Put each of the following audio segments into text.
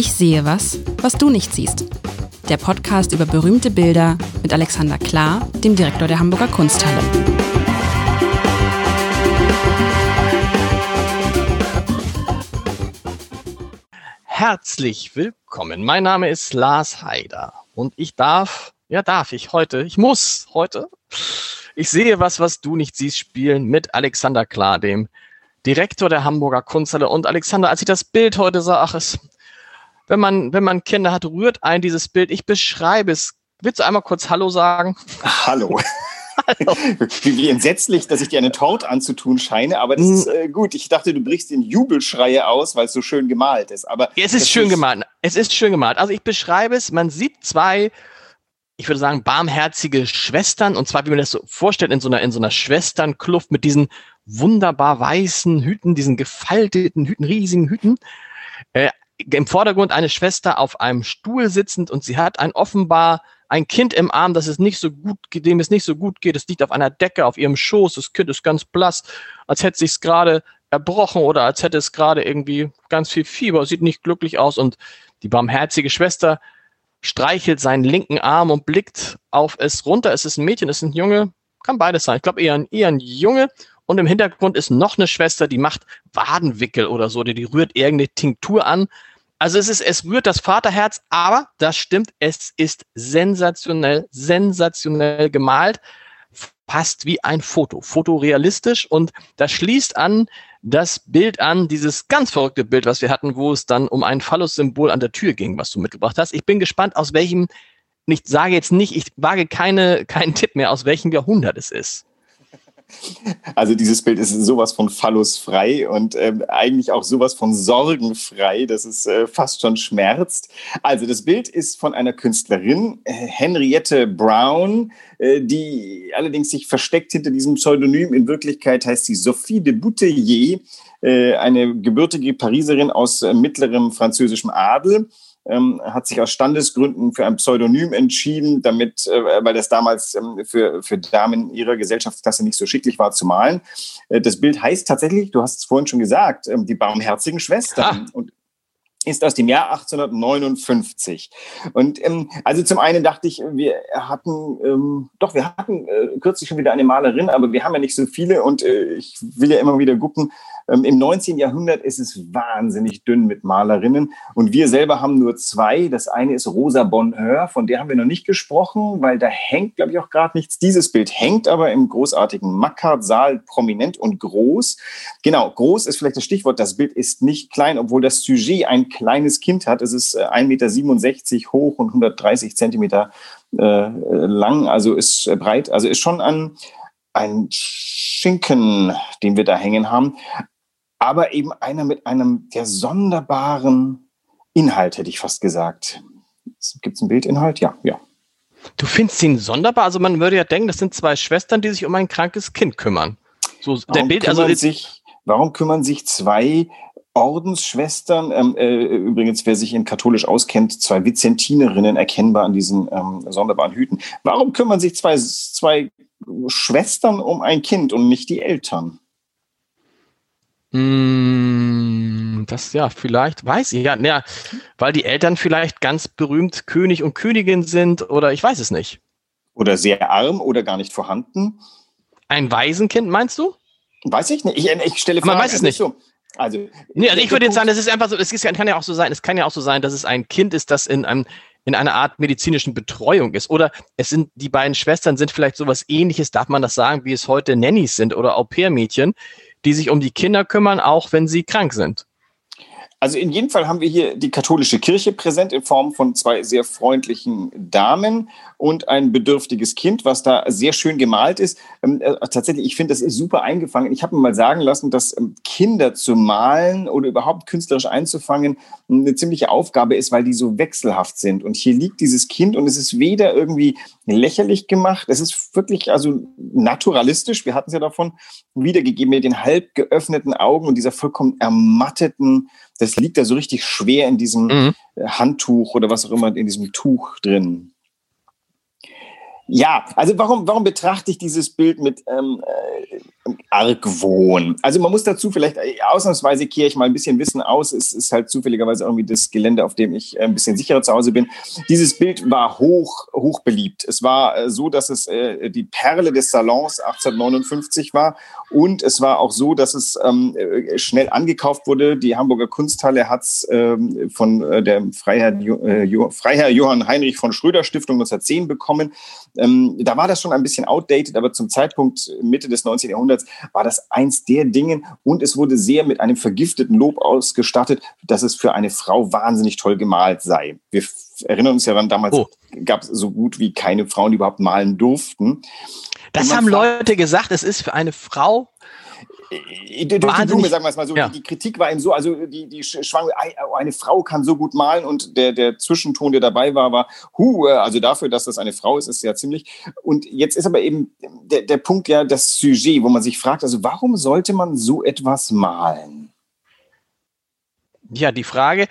Ich sehe was, was du nicht siehst. Der Podcast über berühmte Bilder mit Alexander Klar, dem Direktor der Hamburger Kunsthalle. Herzlich willkommen. Mein Name ist Lars Haider und ich darf, ja darf ich heute, ich muss heute, ich sehe was, was du nicht siehst, spielen mit Alexander Klar, dem Direktor der Hamburger Kunsthalle. Und Alexander, als ich das Bild heute sah, ach, es, wenn man, wenn man Kinder hat, rührt ein dieses Bild. Ich beschreibe es. Willst du einmal kurz Hallo sagen? Hallo. Hallo. Wie, wie, entsetzlich, dass ich dir eine Torte anzutun scheine, aber das ist äh, gut. Ich dachte, du brichst in Jubelschreie aus, weil es so schön gemalt ist. Aber es ist schön ist gemalt. Es ist schön gemalt. Also ich beschreibe es, man sieht zwei, ich würde sagen, barmherzige Schwestern, und zwar, wie man das so vorstellt, in so einer, in so einer Schwesternkluft mit diesen wunderbar weißen Hüten, diesen gefalteten Hüten, riesigen Hüten. Im Vordergrund eine Schwester auf einem Stuhl sitzend und sie hat ein offenbar ein Kind im Arm, das es nicht so gut, dem es nicht so gut geht. Es liegt auf einer Decke auf ihrem Schoß. Das Kind ist ganz blass, als hätte sich gerade erbrochen oder als hätte es gerade irgendwie ganz viel Fieber. Sieht nicht glücklich aus und die barmherzige Schwester streichelt seinen linken Arm und blickt auf es runter. Es ist ein Mädchen, es ist ein Junge, kann beides sein. Ich glaube eher ein, eher ein Junge und im Hintergrund ist noch eine Schwester, die macht Wadenwickel oder so, die, die rührt irgendeine Tinktur an. Also es ist, es rührt das Vaterherz, aber das stimmt, es ist sensationell, sensationell gemalt, passt wie ein Foto, fotorealistisch und das schließt an das Bild an, dieses ganz verrückte Bild, was wir hatten, wo es dann um ein Phallus-Symbol an der Tür ging, was du mitgebracht hast. Ich bin gespannt, aus welchem, ich sage jetzt nicht, ich wage keine, keinen Tipp mehr, aus welchem Jahrhundert es ist. Also dieses Bild ist sowas von phallusfrei und ähm, eigentlich auch sowas von sorgenfrei, dass es äh, fast schon schmerzt. Also das Bild ist von einer Künstlerin, äh, Henriette Brown, äh, die allerdings sich versteckt hinter diesem Pseudonym. In Wirklichkeit heißt sie Sophie de Bouteiller, äh, eine gebürtige Pariserin aus äh, mittlerem französischem Adel ähm, hat sich aus Standesgründen für ein Pseudonym entschieden, damit, äh, weil das damals ähm, für, für Damen ihrer Gesellschaftsklasse nicht so schicklich war zu malen. Äh, das Bild heißt tatsächlich, du hast es vorhin schon gesagt, ähm, die barmherzigen Schwestern. Ah. Und ist aus dem Jahr 1859. Und ähm, also zum einen dachte ich, wir hatten, ähm, doch, wir hatten äh, kürzlich schon wieder eine Malerin, aber wir haben ja nicht so viele und äh, ich will ja immer wieder gucken, ähm, Im 19. Jahrhundert ist es wahnsinnig dünn mit Malerinnen und wir selber haben nur zwei. Das eine ist Rosa Bonheur, von der haben wir noch nicht gesprochen, weil da hängt, glaube ich, auch gerade nichts. Dieses Bild hängt aber im großartigen Mackart-Saal prominent und groß. Genau, groß ist vielleicht das Stichwort. Das Bild ist nicht klein, obwohl das Sujet ein kleines Kind hat. Es ist 1,67 Meter hoch und 130 Zentimeter äh, lang, also ist breit, also ist schon ein, ein Schinken, den wir da hängen haben aber eben einer mit einem der sonderbaren Inhalt, hätte ich fast gesagt. Gibt es einen Bildinhalt? Ja, ja. Du findest ihn sonderbar? Also man würde ja denken, das sind zwei Schwestern, die sich um ein krankes Kind kümmern. So, warum der Bild, also sich, warum kümmern sich zwei Ordensschwestern, ähm, äh, übrigens, wer sich in katholisch auskennt, zwei Vizentinerinnen erkennbar an diesen ähm, sonderbaren Hüten. Warum kümmern sich zwei, zwei Schwestern um ein Kind und nicht die Eltern? Hm, das ja, vielleicht weiß ich ja, ja, weil die Eltern vielleicht ganz berühmt König und Königin sind oder ich weiß es nicht. Oder sehr arm oder gar nicht vorhanden. Ein Waisenkind, meinst du? Weiß ich nicht. Ich, ich stelle vor, man weiß es nicht. So. Also, nee, also ich würde jetzt sagen, das ist einfach so, es kann ja auch so sein, es kann ja auch so sein, dass es ein Kind ist, das in einem in einer Art medizinischen Betreuung ist. Oder es sind, die beiden Schwestern sind vielleicht sowas ähnliches, darf man das sagen, wie es heute Nannies sind oder Au-pair-Mädchen, die sich um die Kinder kümmern, auch wenn sie krank sind. Also in jedem Fall haben wir hier die katholische Kirche präsent in Form von zwei sehr freundlichen Damen und ein bedürftiges Kind, was da sehr schön gemalt ist. Ähm, äh, tatsächlich, ich finde, das ist super eingefangen. Ich habe mir mal sagen lassen, dass ähm, Kinder zu malen oder überhaupt künstlerisch einzufangen eine ziemliche Aufgabe ist, weil die so wechselhaft sind. Und hier liegt dieses Kind und es ist weder irgendwie lächerlich gemacht, es ist wirklich also naturalistisch. Wir hatten es ja davon wiedergegeben mit den halb geöffneten Augen und dieser vollkommen ermatteten das liegt da so richtig schwer in diesem mhm. Handtuch oder was auch immer, in diesem Tuch drin. Ja, also warum, warum betrachte ich dieses Bild mit, ähm, äh, Argwohn. Also man muss dazu vielleicht, äh, ausnahmsweise kehre ich mal ein bisschen Wissen aus. Es ist halt zufälligerweise irgendwie das Gelände, auf dem ich äh, ein bisschen sicherer zu Hause bin. Dieses Bild war hoch, hoch beliebt. Es war äh, so, dass es die Perle des Salons 1859 war. Und es war auch so, dass es ähm, schnell angekauft wurde. Die Hamburger Kunsthalle hat es ähm, von der Freiherr, Freiherr Johann Heinrich von Schröder Stiftung 1910 bekommen. Ähm, da war das schon ein bisschen outdated, aber zum Zeitpunkt Mitte des 19. Jahrhunderts war das eins der Dinge und es wurde sehr mit einem vergifteten Lob ausgestattet, dass es für eine Frau wahnsinnig toll gemalt sei. Wir erinnern uns ja daran, damals oh. gab es so gut wie keine Frauen, die überhaupt malen durften. Das haben Leute gesagt, es ist für eine Frau die Blume, sagen wir es mal so. Ja. Die, die, Kritik war eben so, also die, die schwang, oh, eine Frau kann so gut malen und der, der Zwischenton, der dabei war, war, hu, äh, also dafür, dass das eine Frau ist, ist ja ziemlich. Und jetzt ist aber eben der, der Punkt ja das Sujet, wo man sich fragt, also warum sollte man so etwas malen? Ja, die Frage,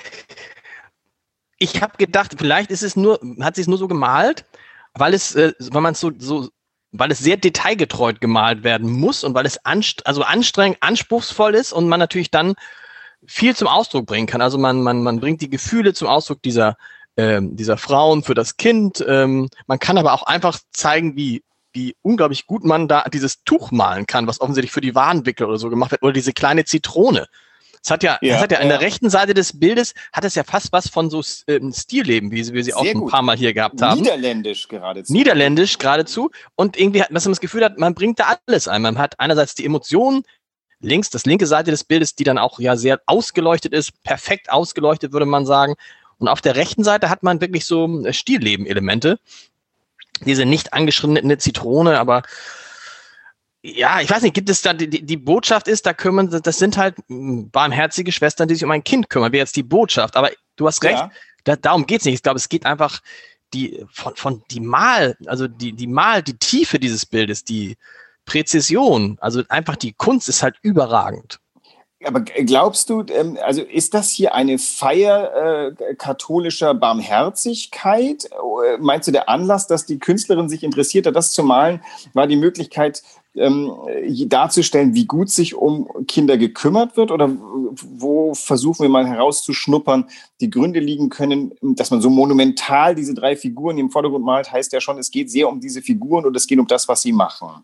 ich habe gedacht, vielleicht ist es nur, hat sie es nur so gemalt, weil es, äh, weil man es so, so weil es sehr detailgetreu gemalt werden muss und weil es anst also anstrengend, anspruchsvoll ist und man natürlich dann viel zum Ausdruck bringen kann. Also man, man, man bringt die Gefühle zum Ausdruck dieser, ähm, dieser Frauen für das Kind. Ähm, man kann aber auch einfach zeigen, wie, wie unglaublich gut man da dieses Tuch malen kann, was offensichtlich für die Warenwickel oder so gemacht wird, oder diese kleine Zitrone. Es hat ja, ja, es hat ja, ja an der rechten Seite des Bildes hat es ja fast was von so ähm, Stilleben, wie wir sie auch ein paar Mal hier gehabt haben. Niederländisch geradezu. Niederländisch geradezu. Und irgendwie hat man das Gefühl hat, man bringt da alles ein. Man hat einerseits die Emotionen, links, das linke Seite des Bildes, die dann auch ja sehr ausgeleuchtet ist, perfekt ausgeleuchtet, würde man sagen. Und auf der rechten Seite hat man wirklich so äh, Stillleben-Elemente. Diese nicht angeschriebene Zitrone, aber ja, ich weiß nicht, gibt es da, die, die Botschaft ist, da kümmern, das sind halt barmherzige Schwestern, die sich um ein Kind kümmern, wäre jetzt die Botschaft. Aber du hast recht, ja. da, darum geht's nicht. Ich glaube, es geht einfach die, von, von die Mal, also die, die Mal, die Tiefe dieses Bildes, die Präzision, also einfach die Kunst ist halt überragend. Aber glaubst du, ähm, also ist das hier eine Feier äh, katholischer Barmherzigkeit? Äh, meinst du, der Anlass, dass die Künstlerin sich interessiert hat, das zu malen, war die Möglichkeit, ähm, darzustellen, wie gut sich um Kinder gekümmert wird? Oder wo versuchen wir mal herauszuschnuppern, die Gründe liegen können, dass man so monumental diese drei Figuren im Vordergrund malt, heißt ja schon, es geht sehr um diese Figuren und es geht um das, was sie machen.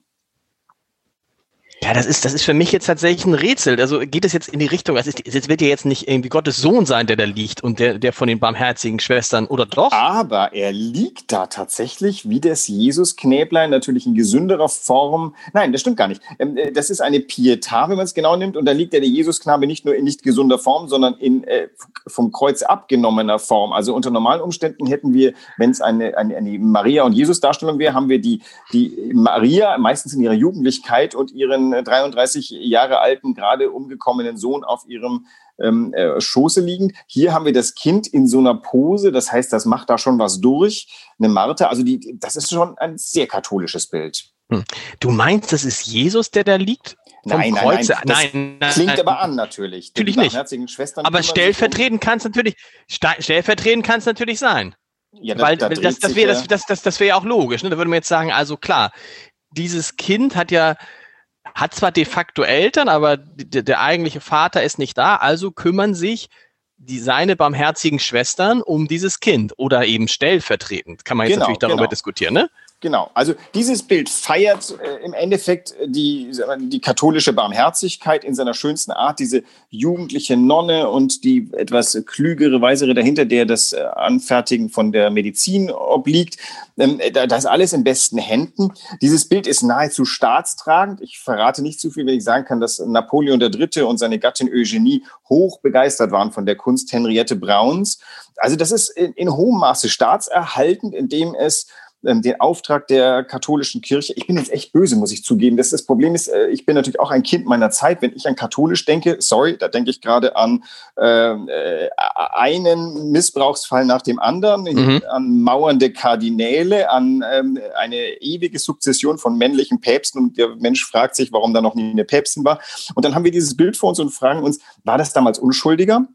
Ja, das ist, das ist für mich jetzt tatsächlich ein Rätsel. Also geht es jetzt in die Richtung, also es wird ja jetzt nicht irgendwie Gottes Sohn sein, der da liegt und der, der von den barmherzigen Schwestern, oder doch? Aber er liegt da tatsächlich wie das Jesusknäblein, natürlich in gesünderer Form. Nein, das stimmt gar nicht. Ähm, äh, das ist eine Pietà, wenn man es genau nimmt. Und da liegt ja der Jesusknabe nicht nur in nicht gesunder Form, sondern in äh, vom Kreuz abgenommener Form. Also unter normalen Umständen hätten wir, wenn es eine, eine, eine Maria- und Jesus-Darstellung wäre, haben wir die, die Maria meistens in ihrer Jugendlichkeit und ihren 33 Jahre alten, gerade umgekommenen Sohn auf ihrem ähm, äh, Schoße liegend. Hier haben wir das Kind in so einer Pose, das heißt, das macht da schon was durch. Eine Martha, also die, das ist schon ein sehr katholisches Bild. Hm. Du meinst, das ist Jesus, der da liegt? Nein, nein, nein, nein, nein, Klingt nein, aber an natürlich. Natürlich nicht. Schwestern aber stellvertretend kann es natürlich, stellvertretend kann es natürlich sein. Ja, Weil da das, das wäre das, das, das, das wär ja auch logisch. Ne? Da würde man jetzt sagen, also klar, dieses Kind hat ja hat zwar de facto Eltern, aber der, der eigentliche Vater ist nicht da, also kümmern sich die seine barmherzigen Schwestern um dieses Kind oder eben stellvertretend. Kann man jetzt genau, natürlich darüber genau. diskutieren, ne? Genau, also dieses Bild feiert äh, im Endeffekt die, die katholische Barmherzigkeit in seiner schönsten Art, diese jugendliche Nonne und die etwas klügere, weisere dahinter, der das äh, Anfertigen von der Medizin obliegt. Ähm, das ist alles in besten Händen. Dieses Bild ist nahezu staatstragend. Ich verrate nicht zu viel, wenn ich sagen kann, dass Napoleon III. und seine Gattin Eugenie hoch begeistert waren von der Kunst Henriette Brauns. Also das ist in, in hohem Maße staatserhaltend, indem es ähm, den Auftrag der katholischen Kirche. Ich bin jetzt echt böse, muss ich zugeben. Das, das Problem ist, äh, ich bin natürlich auch ein Kind meiner Zeit. Wenn ich an katholisch denke, sorry, da denke ich gerade an ähm, äh, einen Missbrauchsfall nach dem anderen, mhm. an mauernde Kardinäle, an ähm, eine ewige Sukzession von männlichen Päpsten. Und der Mensch fragt sich, warum da noch nie eine Päpstin war. Und dann haben wir dieses Bild vor uns und fragen uns, war das damals unschuldiger?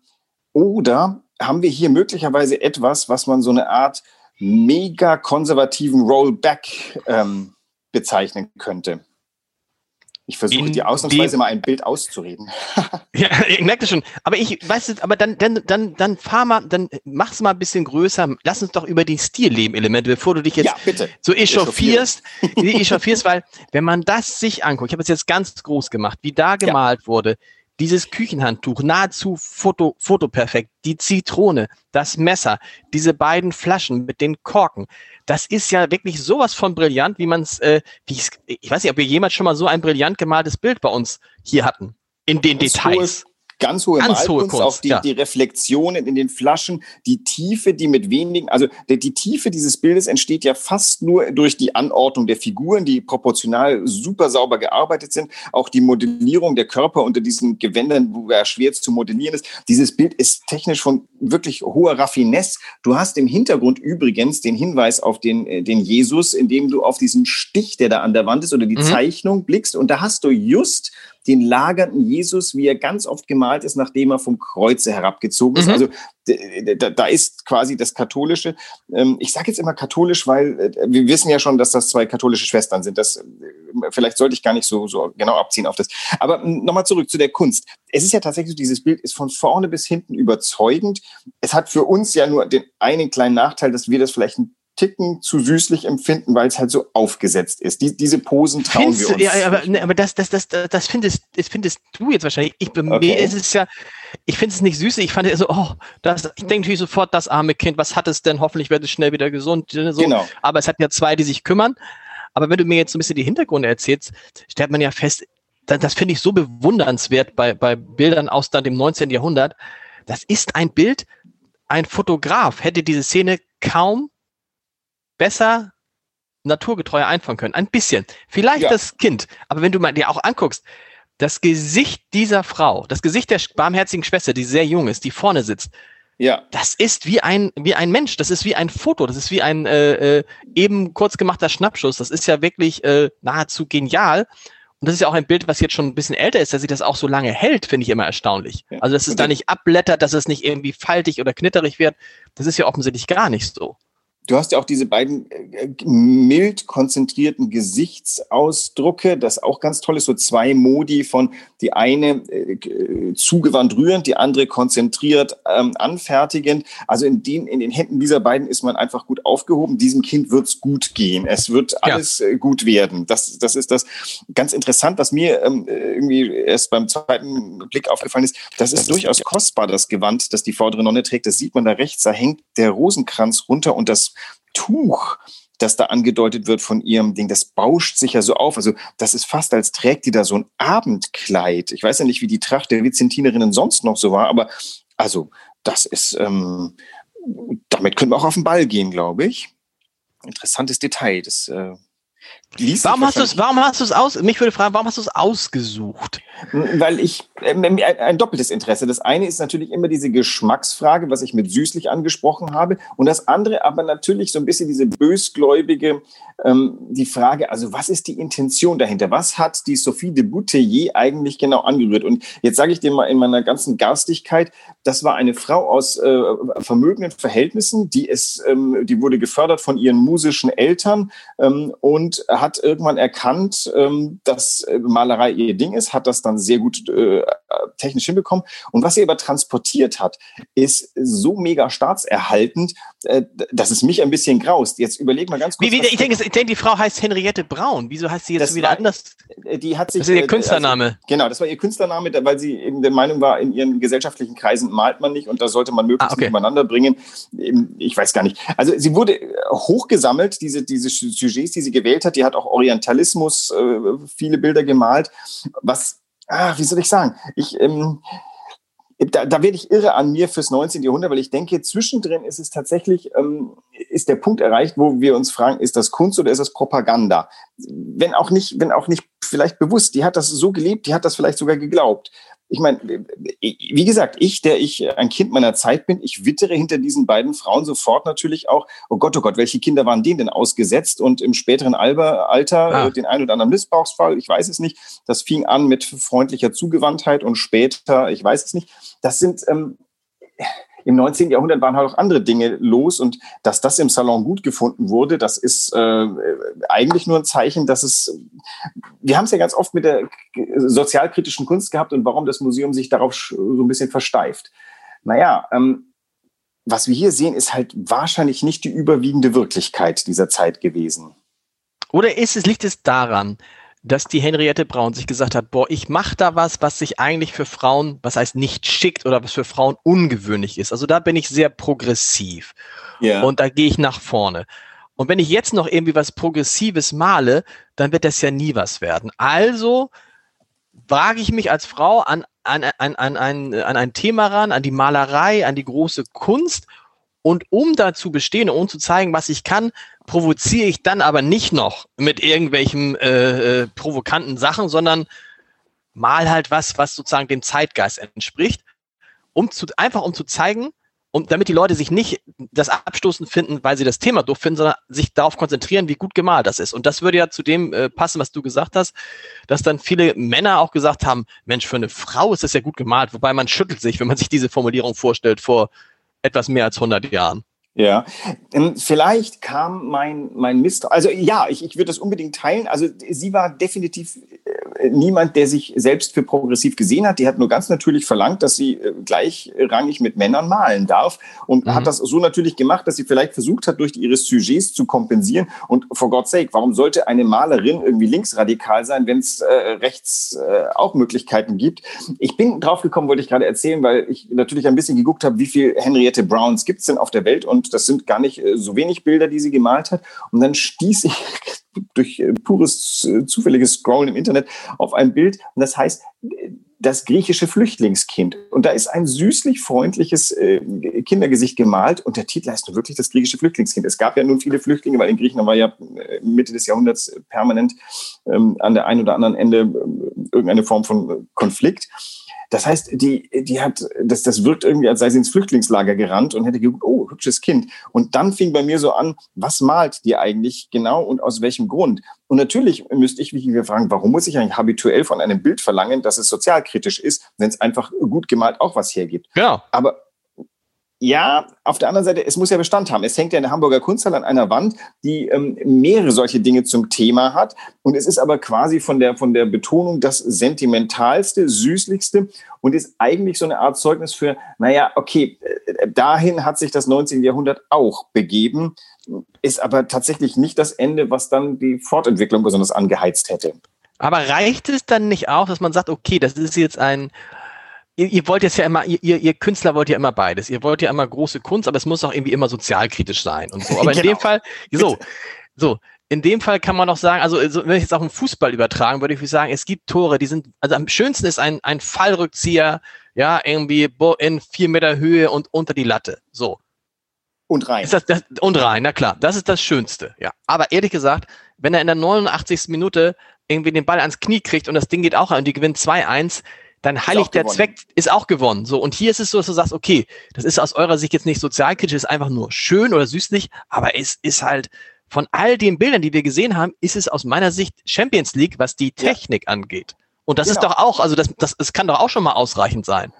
Oder haben wir hier möglicherweise etwas, was man so eine Art mega konservativen Rollback ähm, bezeichnen könnte. Ich versuche dir ausnahmsweise mal ein Bild auszureden. ja, ich merke das schon. Aber ich weiß es, aber dann, dann, dann, dann fahr mal, dann mach's mal ein bisschen größer. Lass uns doch über die Stilleben-Elemente, bevor du dich jetzt ja, so echauffierst, echauffierst, weil wenn man das sich anguckt, ich habe es jetzt ganz groß gemacht, wie da gemalt ja. wurde, dieses Küchenhandtuch, nahezu foto, fotoperfekt, die Zitrone, das Messer, diese beiden Flaschen mit den Korken, das ist ja wirklich sowas von brillant, wie man es, äh, ich, ich weiß nicht, ob wir jemals schon mal so ein brillant gemaltes Bild bei uns hier hatten. In den Details ganz hohe ganz Malkunst, hohe auch die, ja. die Reflexionen in den Flaschen, die Tiefe, die mit wenigen, also die, die Tiefe dieses Bildes entsteht ja fast nur durch die Anordnung der Figuren, die proportional super sauber gearbeitet sind. Auch die Modellierung der Körper unter diesen Gewändern, wo er schwer zu modellieren ist. Dieses Bild ist technisch von wirklich hoher Raffinesse. Du hast im Hintergrund übrigens den Hinweis auf den, äh, den Jesus, indem du auf diesen Stich, der da an der Wand ist, oder die mhm. Zeichnung blickst. Und da hast du just den lagernden Jesus, wie er ganz oft gemalt ist, nachdem er vom Kreuze herabgezogen ist. Mhm. Also da, ist quasi das Katholische. Ähm, ich sage jetzt immer katholisch, weil äh, wir wissen ja schon, dass das zwei katholische Schwestern sind. Das, äh, vielleicht sollte ich gar nicht so, so genau abziehen auf das. Aber nochmal zurück zu der Kunst. Es ist ja tatsächlich, dieses Bild ist von vorne bis hinten überzeugend. Es hat für uns ja nur den einen kleinen Nachteil, dass wir das vielleicht ein Ticken zu süßlich empfinden, weil es halt so aufgesetzt ist. Die, diese Posen trauen Findest wir uns. Ja, aber, ne, aber das, das, das, das findest, das findest du jetzt wahrscheinlich. Ich, okay. Mir ist es ja, ich finde es nicht süß. Ich fand es so, oh, das, ich denke natürlich sofort, das arme Kind, was hat es denn? Hoffentlich wird es schnell wieder gesund. Ne, so. Genau. Aber es hat ja zwei, die sich kümmern. Aber wenn du mir jetzt so ein bisschen die Hintergründe erzählst, stellt man ja fest, das, das finde ich so bewundernswert bei, bei Bildern aus dann dem 19. Jahrhundert. Das ist ein Bild, ein Fotograf hätte diese Szene kaum besser naturgetreuer einfangen können. Ein bisschen. Vielleicht ja. das Kind. Aber wenn du mal dir auch anguckst, das Gesicht dieser Frau, das Gesicht der barmherzigen Schwester, die sehr jung ist, die vorne sitzt, ja. Das ist wie ein, wie ein Mensch, das ist wie ein Foto, das ist wie ein äh, äh, eben kurz gemachter Schnappschuss. Das ist ja wirklich äh, nahezu genial. Und das ist ja auch ein Bild, was jetzt schon ein bisschen älter ist, dass sich das auch so lange hält, finde ich immer erstaunlich. Ja. Also, dass es da nicht abblättert, dass es nicht irgendwie faltig oder knitterig wird, das ist ja offensichtlich gar nicht so. Du hast ja auch diese beiden äh, mild konzentrierten Gesichtsausdrucke, das auch ganz toll ist, so zwei Modi von die eine äh, zugewandt rührend, die andere konzentriert ähm, anfertigend. Also in den, in den Händen dieser beiden ist man einfach gut aufgehoben. Diesem Kind wird es gut gehen. Es wird alles ja. äh, gut werden. Das, das ist das ganz interessant, was mir ähm, irgendwie erst beim zweiten Blick aufgefallen ist. Das ist durchaus kostbar, das Gewand, das die vordere Nonne trägt. Das sieht man da rechts. Da hängt der Rosenkranz runter und das Tuch, das da angedeutet wird von ihrem Ding, das bauscht sich ja so auf. Also das ist fast, als trägt die da so ein Abendkleid. Ich weiß ja nicht, wie die Tracht der Vizentinerinnen sonst noch so war, aber also das ist, ähm, damit können wir auch auf den Ball gehen, glaube ich. Interessantes Detail. Das äh, Liest warum hast du es, warum hast du es aus, mich würde fragen, warum hast du es ausgesucht? Weil ich, äh, ein doppeltes Interesse. Das eine ist natürlich immer diese Geschmacksfrage, was ich mit süßlich angesprochen habe. Und das andere aber natürlich so ein bisschen diese bösgläubige, ähm, die Frage, also was ist die Intention dahinter? Was hat die Sophie de Bouteiller eigentlich genau angerührt? Und jetzt sage ich dir mal in meiner ganzen Garstigkeit, das war eine Frau aus äh, vermögenden Verhältnissen, die es, ähm, die wurde gefördert von ihren musischen Eltern ähm, und hat irgendwann erkannt, ähm, dass äh, Malerei ihr Ding ist, hat das dann sehr gut äh, technisch hinbekommen. Und was sie aber transportiert hat, ist so mega staatserhaltend, äh, dass es mich ein bisschen graust. Jetzt überleg mal ganz kurz. Wie, wie, ich, denke, ich denke, die Frau heißt Henriette Braun. Wieso heißt sie jetzt wieder war, anders? Äh, die hat sich, das ist ihr äh, Künstlername. Also, genau, das war ihr Künstlername, weil sie eben der Meinung war, in ihren gesellschaftlichen Kreisen malt man nicht und da sollte man möglichst ah, okay. übereinander bringen. Ich weiß gar nicht. Also sie wurde hochgesammelt, diese, diese Sujets, die sie gewählt hat. Die hat auch Orientalismus, äh, viele Bilder gemalt. Was, ah, wie soll ich sagen? Ich, ähm, da, da werde ich irre an mir fürs 19. Jahrhundert, weil ich denke, zwischendrin ist es tatsächlich, ähm, ist der Punkt erreicht, wo wir uns fragen, ist das Kunst oder ist das Propaganda? Wenn auch nicht, wenn auch nicht vielleicht bewusst, die hat das so gelebt, die hat das vielleicht sogar geglaubt ich meine, wie gesagt, ich, der ich ein Kind meiner Zeit bin, ich wittere hinter diesen beiden Frauen sofort natürlich auch, oh Gott, oh Gott, welche Kinder waren denen denn ausgesetzt und im späteren Alter ah. äh, den einen oder anderen Missbrauchsfall, ich weiß es nicht. Das fing an mit freundlicher Zugewandtheit und später, ich weiß es nicht. Das sind, ähm, im 19. Jahrhundert waren halt auch andere Dinge los und dass das im Salon gut gefunden wurde, das ist äh, eigentlich nur ein Zeichen, dass es, wir haben es ja ganz oft mit der sozialkritischen Kunst gehabt und warum das Museum sich darauf so ein bisschen versteift. Naja, ähm, was wir hier sehen, ist halt wahrscheinlich nicht die überwiegende Wirklichkeit dieser Zeit gewesen. Oder ist es, liegt es daran, dass die Henriette Braun sich gesagt hat, boah, ich mache da was, was sich eigentlich für Frauen, was heißt nicht schickt oder was für Frauen ungewöhnlich ist. Also da bin ich sehr progressiv. Ja. Und da gehe ich nach vorne. Und wenn ich jetzt noch irgendwie was Progressives male, dann wird das ja nie was werden. Also wage ich mich als Frau an, an, an, an, ein, an ein Thema ran, an die Malerei, an die große Kunst. Und um da zu bestehen, um zu zeigen, was ich kann, provoziere ich dann aber nicht noch mit irgendwelchen äh, äh, provokanten Sachen, sondern mal halt was, was sozusagen dem Zeitgeist entspricht, um zu, einfach um zu zeigen, um, damit die Leute sich nicht das abstoßen finden, weil sie das Thema doof finden, sondern sich darauf konzentrieren, wie gut gemalt das ist. Und das würde ja zu dem äh, passen, was du gesagt hast, dass dann viele Männer auch gesagt haben, Mensch, für eine Frau ist das ja gut gemalt, wobei man schüttelt sich, wenn man sich diese Formulierung vorstellt vor etwas mehr als 100 Jahren. Ja, ähm, vielleicht kam mein, mein Mist, also ja, ich, ich würde das unbedingt teilen. Also sie war definitiv äh, niemand, der sich selbst für progressiv gesehen hat. Die hat nur ganz natürlich verlangt, dass sie äh, gleichrangig mit Männern malen darf und mhm. hat das so natürlich gemacht, dass sie vielleicht versucht hat, durch ihre Sujets zu kompensieren. Und for God's sake, warum sollte eine Malerin irgendwie linksradikal sein, wenn es äh, rechts äh, auch Möglichkeiten gibt? Ich bin drauf gekommen, wollte ich gerade erzählen, weil ich natürlich ein bisschen geguckt habe, wie viel Henriette Browns gibt es denn auf der Welt und das sind gar nicht äh, so wenig Bilder, die sie gemalt hat. Und dann stieß ich durch äh, pures äh, zufälliges Scrollen im Internet auf ein Bild und das heißt das griechische Flüchtlingskind. Und da ist ein süßlich freundliches Kindergesicht gemalt und der Titel heißt nur wirklich das griechische Flüchtlingskind. Es gab ja nun viele Flüchtlinge, weil in Griechenland war ja Mitte des Jahrhunderts permanent ähm, an der einen oder anderen Ende irgendeine Form von Konflikt. Das heißt, die, die hat, das, das wirkt irgendwie, als sei sie ins Flüchtlingslager gerannt und hätte geguckt, oh, hübsches Kind. Und dann fing bei mir so an, was malt die eigentlich genau und aus welchem Grund? Und natürlich müsste ich mich fragen, warum muss ich eigentlich habituell von einem Bild verlangen, dass es sozialkritisch ist, wenn es einfach gut gemalt auch was hergibt? Genau. Aber ja, auf der anderen Seite, es muss ja Bestand haben. Es hängt ja in der Hamburger Kunsthalle an einer Wand, die ähm, mehrere solche Dinge zum Thema hat. Und es ist aber quasi von der, von der Betonung das sentimentalste, süßlichste und ist eigentlich so eine Art Zeugnis für, naja, okay, äh, dahin hat sich das 19. Jahrhundert auch begeben, ist aber tatsächlich nicht das Ende, was dann die Fortentwicklung besonders angeheizt hätte. Aber reicht es dann nicht auch, dass man sagt, okay, das ist jetzt ein ihr, ihr wollt jetzt ja immer, ihr, ihr Künstler wollt ja immer beides. Ihr wollt ja immer große Kunst, aber es muss auch irgendwie immer sozialkritisch sein und so. Aber in genau. dem Fall, so, so, in dem Fall kann man noch sagen, also wenn ich jetzt auch im Fußball übertragen, würde ich sagen, es gibt Tore, die sind, also am schönsten ist ein, ein Fallrückzieher, ja, irgendwie in vier Meter Höhe und unter die Latte. So. Und rein. Das, das, und rein, na klar. Das ist das Schönste, ja. Aber ehrlich gesagt, wenn er in der 89. Minute irgendwie den Ball ans Knie kriegt und das Ding geht auch an und die gewinnt 2-1, dann heiligt der gewonnen. Zweck, ist auch gewonnen. So, und hier ist es so, dass du sagst, okay, das ist aus eurer Sicht jetzt nicht sozialkritisch, ist einfach nur schön oder süßlich, aber es ist halt von all den Bildern, die wir gesehen haben, ist es aus meiner Sicht Champions League, was die Technik ja. angeht. Und das genau. ist doch auch, also das, das, das kann doch auch schon mal ausreichend sein.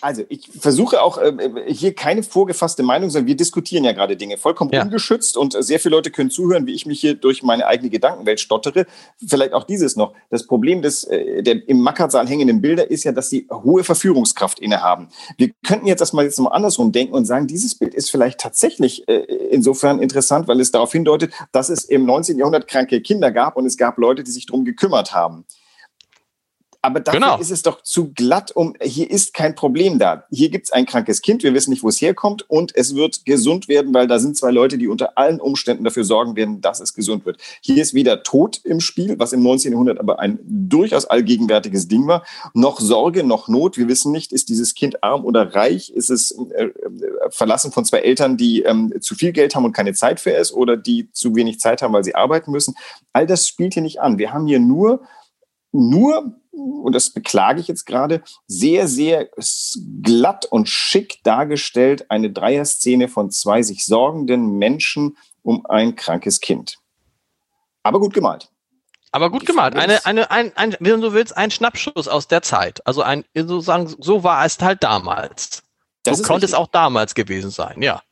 Also ich versuche auch äh, hier keine vorgefasste Meinung, sondern wir diskutieren ja gerade Dinge vollkommen ja. ungeschützt und sehr viele Leute können zuhören, wie ich mich hier durch meine eigene Gedankenwelt stottere. Vielleicht auch dieses noch. Das Problem des äh, der im Mackertsaal hängenden Bilder ist ja, dass sie hohe Verführungskraft innehaben. Wir könnten jetzt das mal jetzt mal andersrum denken und sagen, dieses Bild ist vielleicht tatsächlich äh, insofern interessant, weil es darauf hindeutet, dass es im 19. Jahrhundert kranke Kinder gab und es gab Leute, die sich darum gekümmert haben. Aber dafür genau. ist es doch zu glatt, um hier ist kein Problem da. Hier gibt es ein krankes Kind, wir wissen nicht, wo es herkommt und es wird gesund werden, weil da sind zwei Leute, die unter allen Umständen dafür sorgen werden, dass es gesund wird. Hier ist weder Tod im Spiel, was im 19. Jahrhundert aber ein durchaus allgegenwärtiges Ding war, noch Sorge, noch Not. Wir wissen nicht, ist dieses Kind arm oder reich? Ist es äh, äh verlassen von zwei Eltern, die ähm, zu viel Geld haben und keine Zeit für es oder die zu wenig Zeit haben, weil sie arbeiten müssen? All das spielt hier nicht an. Wir haben hier nur nur und das beklage ich jetzt gerade, sehr, sehr glatt und schick dargestellt eine Dreierszene von zwei sich sorgenden Menschen um ein krankes Kind. Aber gut gemalt. Aber gut gemalt. Eine, eine, ein, ein, wenn du willst, ein Schnappschuss aus der Zeit. Also ein, sozusagen, so war es halt damals. Das so konnte richtig. es auch damals gewesen sein, ja.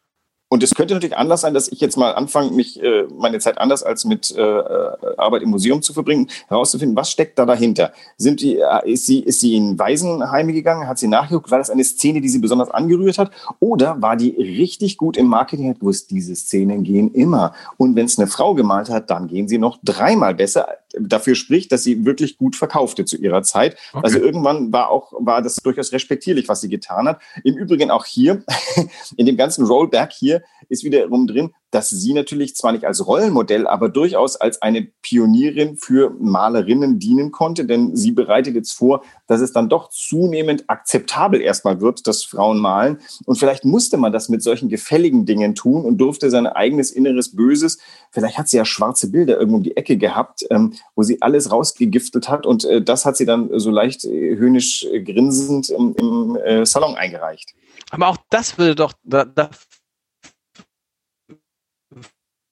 Und es könnte natürlich anders sein, dass ich jetzt mal anfange, mich äh, meine Zeit anders als mit äh, äh, Arbeit im Museum zu verbringen, herauszufinden, was steckt da dahinter? Sind die, äh, ist, sie, ist sie in Waisenheime gegangen? Hat sie nachgeguckt? War das eine Szene, die sie besonders angerührt hat? Oder war die richtig gut im Marketing? Hat gewusst, diese Szenen gehen immer. Und wenn es eine Frau gemalt hat, dann gehen sie noch dreimal besser. Dafür spricht, dass sie wirklich gut verkaufte zu ihrer Zeit. Okay. Also irgendwann war auch war das durchaus respektierlich, was sie getan hat. Im Übrigen auch hier in dem ganzen Rollback hier ist wiederum drin, dass sie natürlich zwar nicht als Rollenmodell, aber durchaus als eine Pionierin für Malerinnen dienen konnte, denn sie bereitet jetzt vor, dass es dann doch zunehmend akzeptabel erstmal wird, dass Frauen malen. Und vielleicht musste man das mit solchen gefälligen Dingen tun und durfte sein eigenes inneres Böses, vielleicht hat sie ja schwarze Bilder irgendwo um die Ecke gehabt, ähm, wo sie alles rausgegiftet hat und äh, das hat sie dann so leicht äh, höhnisch äh, grinsend im, Salon eingereicht. Aber auch das würde doch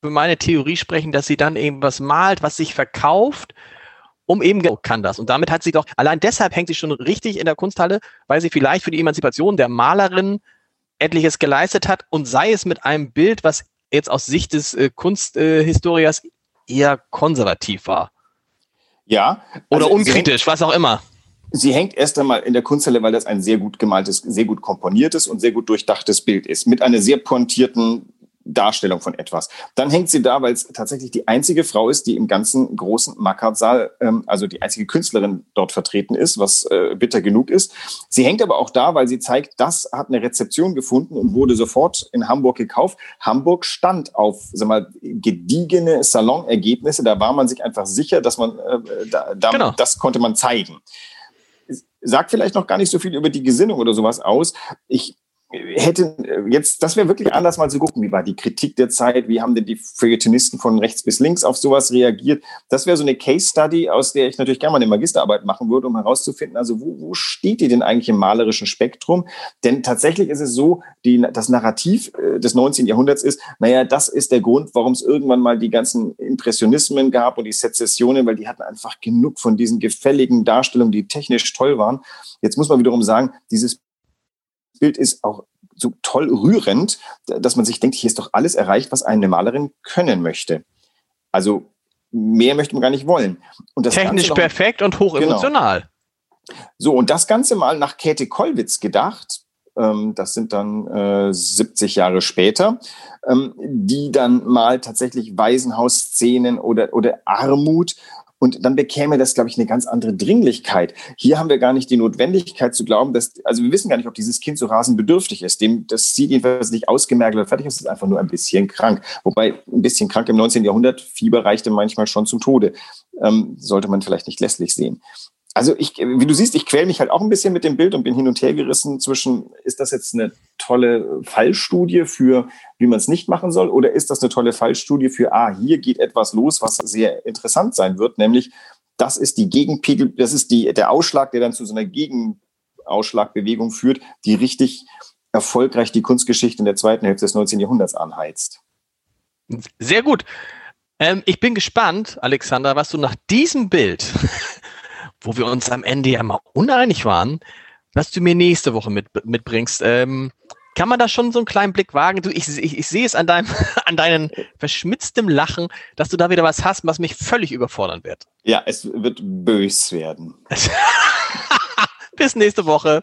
für meine Theorie sprechen, dass sie dann eben was malt, was sich verkauft, um eben kann das. Und damit hat sie doch, allein deshalb hängt sie schon richtig in der Kunsthalle, weil sie vielleicht für die Emanzipation der Malerin etliches geleistet hat und sei es mit einem Bild, was jetzt aus Sicht des äh, Kunsthistoriers äh, eher konservativ war. Ja. Also Oder unkritisch, was auch immer. Sie hängt erst einmal in der Kunsthalle, weil das ein sehr gut gemaltes, sehr gut komponiertes und sehr gut durchdachtes Bild ist. Mit einer sehr pointierten Darstellung von etwas. Dann hängt sie da, weil es tatsächlich die einzige Frau ist, die im ganzen großen Mackert-Saal, ähm, also die einzige Künstlerin dort vertreten ist, was äh, bitter genug ist. Sie hängt aber auch da, weil sie zeigt, das hat eine Rezeption gefunden und wurde sofort in Hamburg gekauft. Hamburg stand auf, sag mal, gediegene Salonergebnisse. Da war man sich einfach sicher, dass man, äh, da, da, genau. das konnte man zeigen sagt vielleicht noch gar nicht so viel über die Gesinnung oder sowas aus. Ich hätte jetzt, das wäre wirklich anders mal zu gucken, wie war die Kritik der Zeit, wie haben denn die Feuilletonisten von rechts bis links auf sowas reagiert. Das wäre so eine Case Study, aus der ich natürlich gerne mal eine Magisterarbeit machen würde, um herauszufinden, also wo, wo steht die denn eigentlich im malerischen Spektrum? Denn tatsächlich ist es so, die, das Narrativ äh, des 19. Jahrhunderts ist, naja, das ist der Grund, warum es irgendwann mal die ganzen Impressionismen gab und die Sezessionen, weil die hatten einfach genug von diesen gefälligen Darstellungen, die technisch toll waren. Jetzt muss man wiederum sagen, dieses Bild ist auch so toll rührend, dass man sich denkt, hier ist doch alles erreicht, was eine Malerin können möchte. Also mehr möchte man gar nicht wollen. Technisch perfekt und hochemotional. Genau. So, und das Ganze mal nach Käthe Kollwitz gedacht, ähm, das sind dann äh, 70 Jahre später, ähm, die dann mal tatsächlich Waisenhausszenen oder, oder Armut und dann bekäme das, glaube ich, eine ganz andere Dringlichkeit. Hier haben wir gar nicht die Notwendigkeit zu glauben, dass, also wir wissen gar nicht, ob dieses Kind so rasend bedürftig ist. Dem, das sieht jedenfalls nicht ausgemergelt oder fertig aus, ist einfach nur ein bisschen krank. Wobei ein bisschen krank im 19. Jahrhundert, Fieber reichte manchmal schon zum Tode. Ähm, sollte man vielleicht nicht lässlich sehen also ich, wie du siehst, ich quäle mich halt auch ein bisschen mit dem Bild und bin hin und her gerissen zwischen, ist das jetzt eine tolle Fallstudie für, wie man es nicht machen soll, oder ist das eine tolle Fallstudie für, ah, hier geht etwas los, was sehr interessant sein wird, nämlich das ist die Gegenpegel, das ist die, der Ausschlag, der dann zu so einer Gegenausschlagbewegung führt, die richtig erfolgreich die Kunstgeschichte in der zweiten Hälfte des 19. Jahrhunderts anheizt. Sehr gut. Ähm, ich bin gespannt, Alexander, was du nach diesem Bild wo wir uns am Ende ja mal uneinig waren, was du mir nächste Woche mit, mitbringst. Ähm, kann man da schon so einen kleinen Blick wagen? Du, ich, ich, ich sehe es an deinem, an deinem verschmitztem Lachen, dass du da wieder was hast, was mich völlig überfordern wird. Ja, es wird bös werden. Bis nächste Woche.